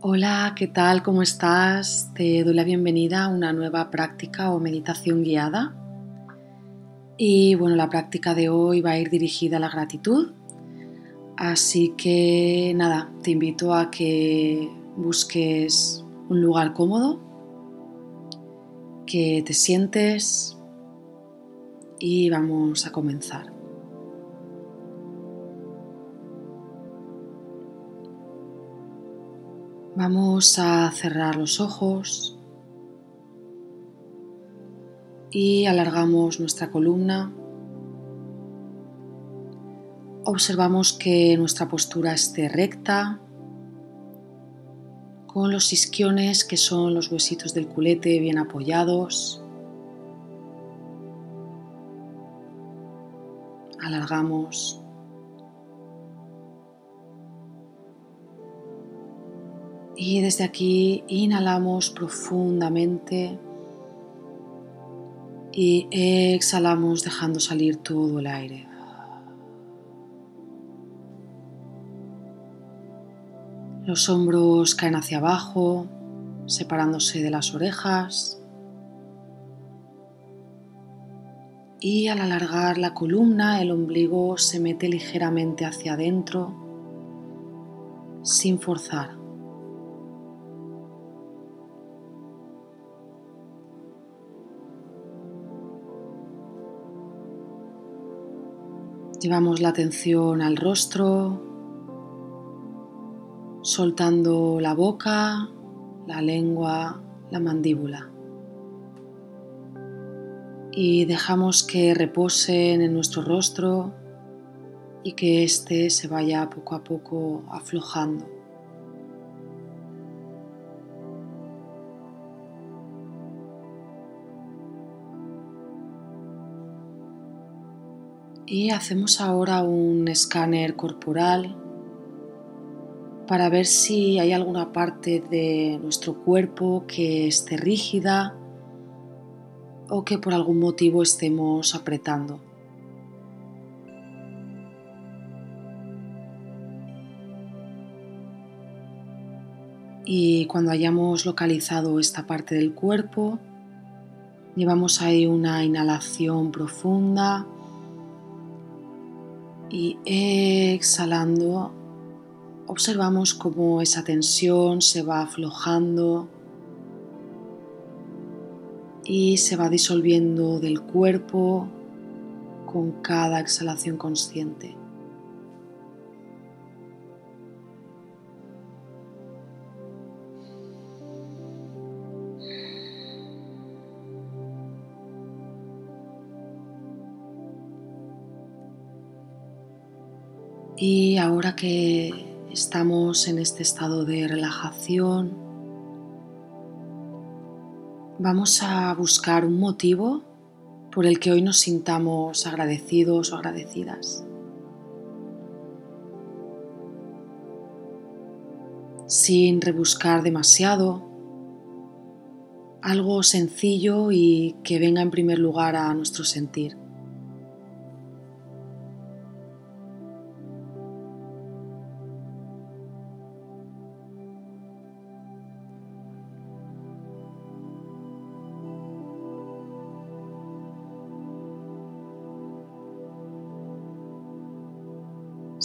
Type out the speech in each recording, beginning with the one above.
Hola, ¿qué tal? ¿Cómo estás? Te doy la bienvenida a una nueva práctica o meditación guiada. Y bueno, la práctica de hoy va a ir dirigida a la gratitud. Así que nada, te invito a que busques un lugar cómodo, que te sientes y vamos a comenzar. Vamos a cerrar los ojos y alargamos nuestra columna. Observamos que nuestra postura esté recta, con los isquiones que son los huesitos del culete bien apoyados. Alargamos Y desde aquí inhalamos profundamente y exhalamos dejando salir todo el aire. Los hombros caen hacia abajo, separándose de las orejas. Y al alargar la columna, el ombligo se mete ligeramente hacia adentro, sin forzar. Llevamos la atención al rostro, soltando la boca, la lengua, la mandíbula. Y dejamos que reposen en nuestro rostro y que éste se vaya poco a poco aflojando. Y hacemos ahora un escáner corporal para ver si hay alguna parte de nuestro cuerpo que esté rígida o que por algún motivo estemos apretando. Y cuando hayamos localizado esta parte del cuerpo, llevamos ahí una inhalación profunda y exhalando observamos cómo esa tensión se va aflojando y se va disolviendo del cuerpo con cada exhalación consciente. Y ahora que estamos en este estado de relajación, vamos a buscar un motivo por el que hoy nos sintamos agradecidos o agradecidas. Sin rebuscar demasiado, algo sencillo y que venga en primer lugar a nuestro sentir.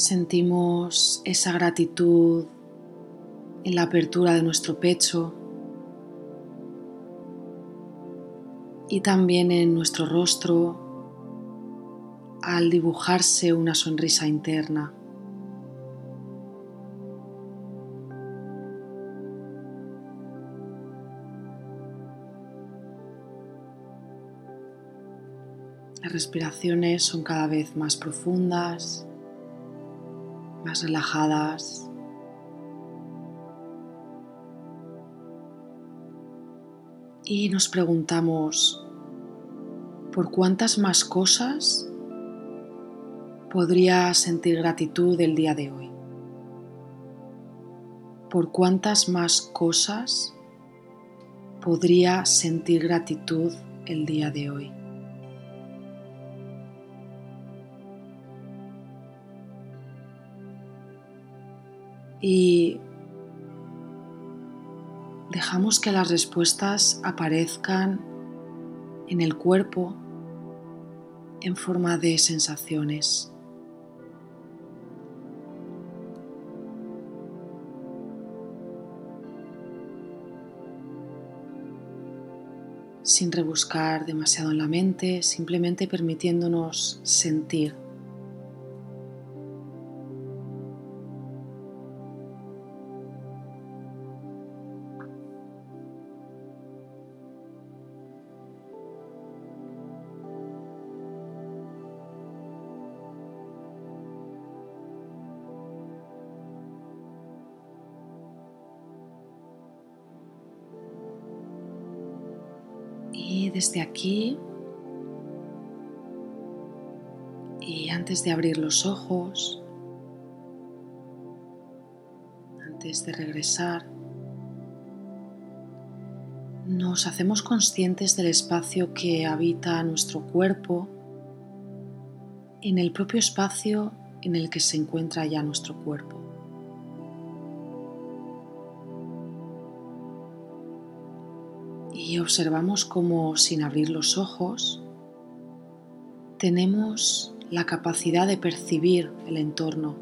Sentimos esa gratitud en la apertura de nuestro pecho y también en nuestro rostro al dibujarse una sonrisa interna. Las respiraciones son cada vez más profundas más relajadas. Y nos preguntamos, ¿por cuántas más cosas podría sentir gratitud el día de hoy? ¿Por cuántas más cosas podría sentir gratitud el día de hoy? Y dejamos que las respuestas aparezcan en el cuerpo en forma de sensaciones. sin rebuscar demasiado en la mente, simplemente permitiéndonos sentir. Y desde aquí, y antes de abrir los ojos, antes de regresar, nos hacemos conscientes del espacio que habita nuestro cuerpo en el propio espacio en el que se encuentra ya nuestro cuerpo. Y observamos cómo sin abrir los ojos tenemos la capacidad de percibir el entorno.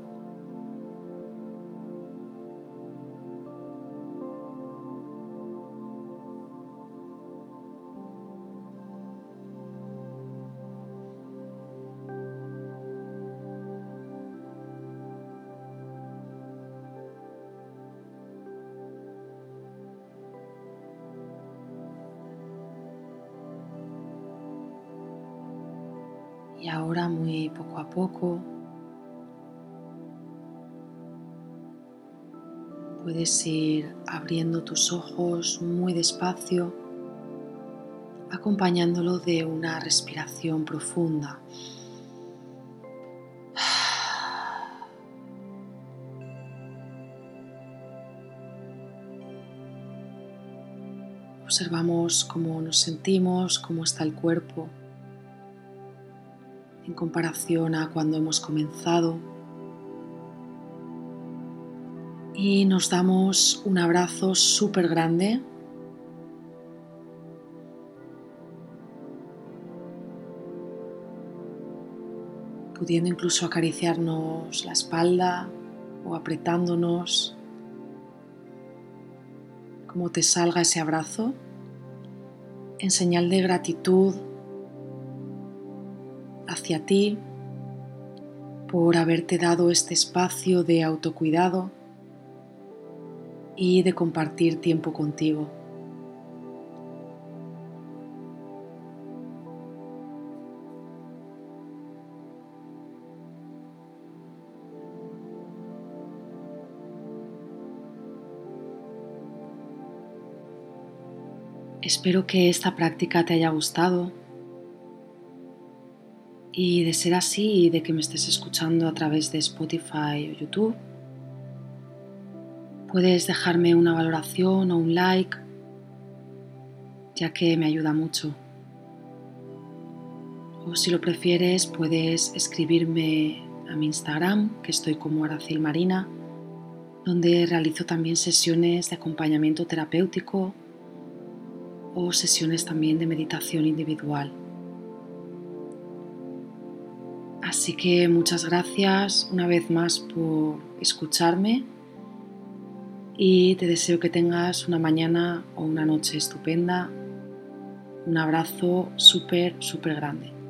Y ahora muy poco a poco puedes ir abriendo tus ojos muy despacio, acompañándolo de una respiración profunda. Observamos cómo nos sentimos, cómo está el cuerpo en comparación a cuando hemos comenzado. Y nos damos un abrazo súper grande. pudiendo incluso acariciarnos la espalda o apretándonos, como te salga ese abrazo, en señal de gratitud hacia ti por haberte dado este espacio de autocuidado y de compartir tiempo contigo. Espero que esta práctica te haya gustado y de ser así y de que me estés escuchando a través de Spotify o YouTube, puedes dejarme una valoración o un like, ya que me ayuda mucho. O si lo prefieres, puedes escribirme a mi Instagram, que estoy como Aracil Marina, donde realizo también sesiones de acompañamiento terapéutico o sesiones también de meditación individual. Así que muchas gracias una vez más por escucharme y te deseo que tengas una mañana o una noche estupenda. Un abrazo súper, súper grande.